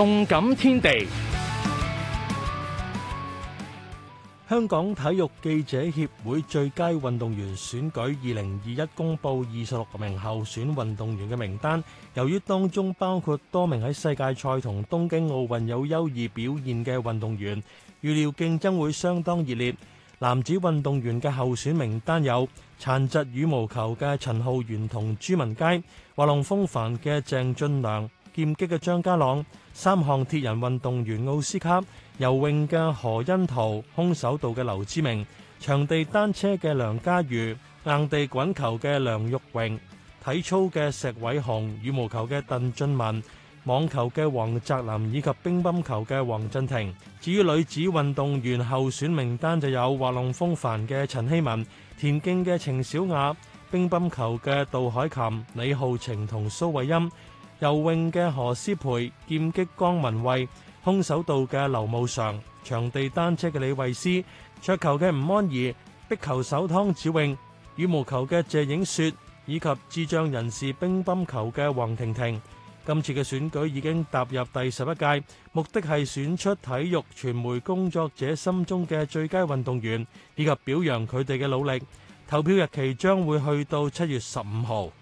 动感天地，香港体育记者协会最佳运动员选举二零二一公布二十六名候选运动员嘅名单，由于当中包括多名喺世界赛同东京奥运有优异表现嘅运动员，预料竞争会相当热烈。男子运动员嘅候选名单有残疾羽毛球嘅陈浩源同朱文佳，华龙风帆嘅郑俊良。剑击嘅张家朗，三项铁人运动员奥斯卡，游泳嘅何恩桃，空手道嘅刘之明，场地单车嘅梁家瑜、硬地滚球嘅梁玉荣，体操嘅石伟雄，羽毛球嘅邓俊文，网球嘅黄泽林以及乒乓球嘅黄振廷。至于女子运动员候选名单就有滑浪风帆嘅陈希文，田径嘅程小雅，乒乓球嘅杜海琴、李浩晴同苏慧音。游泳嘅何思培、劍擊江文慧、空手道嘅刘慕常、場地單車嘅李慧思、桌球嘅吴安仪、壁球手汤子颖、羽毛球嘅谢影雪以及智障人士乒乓球嘅黄婷婷，今次嘅選舉已經踏入第十一屆，目的係選出體育傳媒工作者心中嘅最佳運動員，以及表揚佢哋嘅努力。投票日期將會去到七月十五號。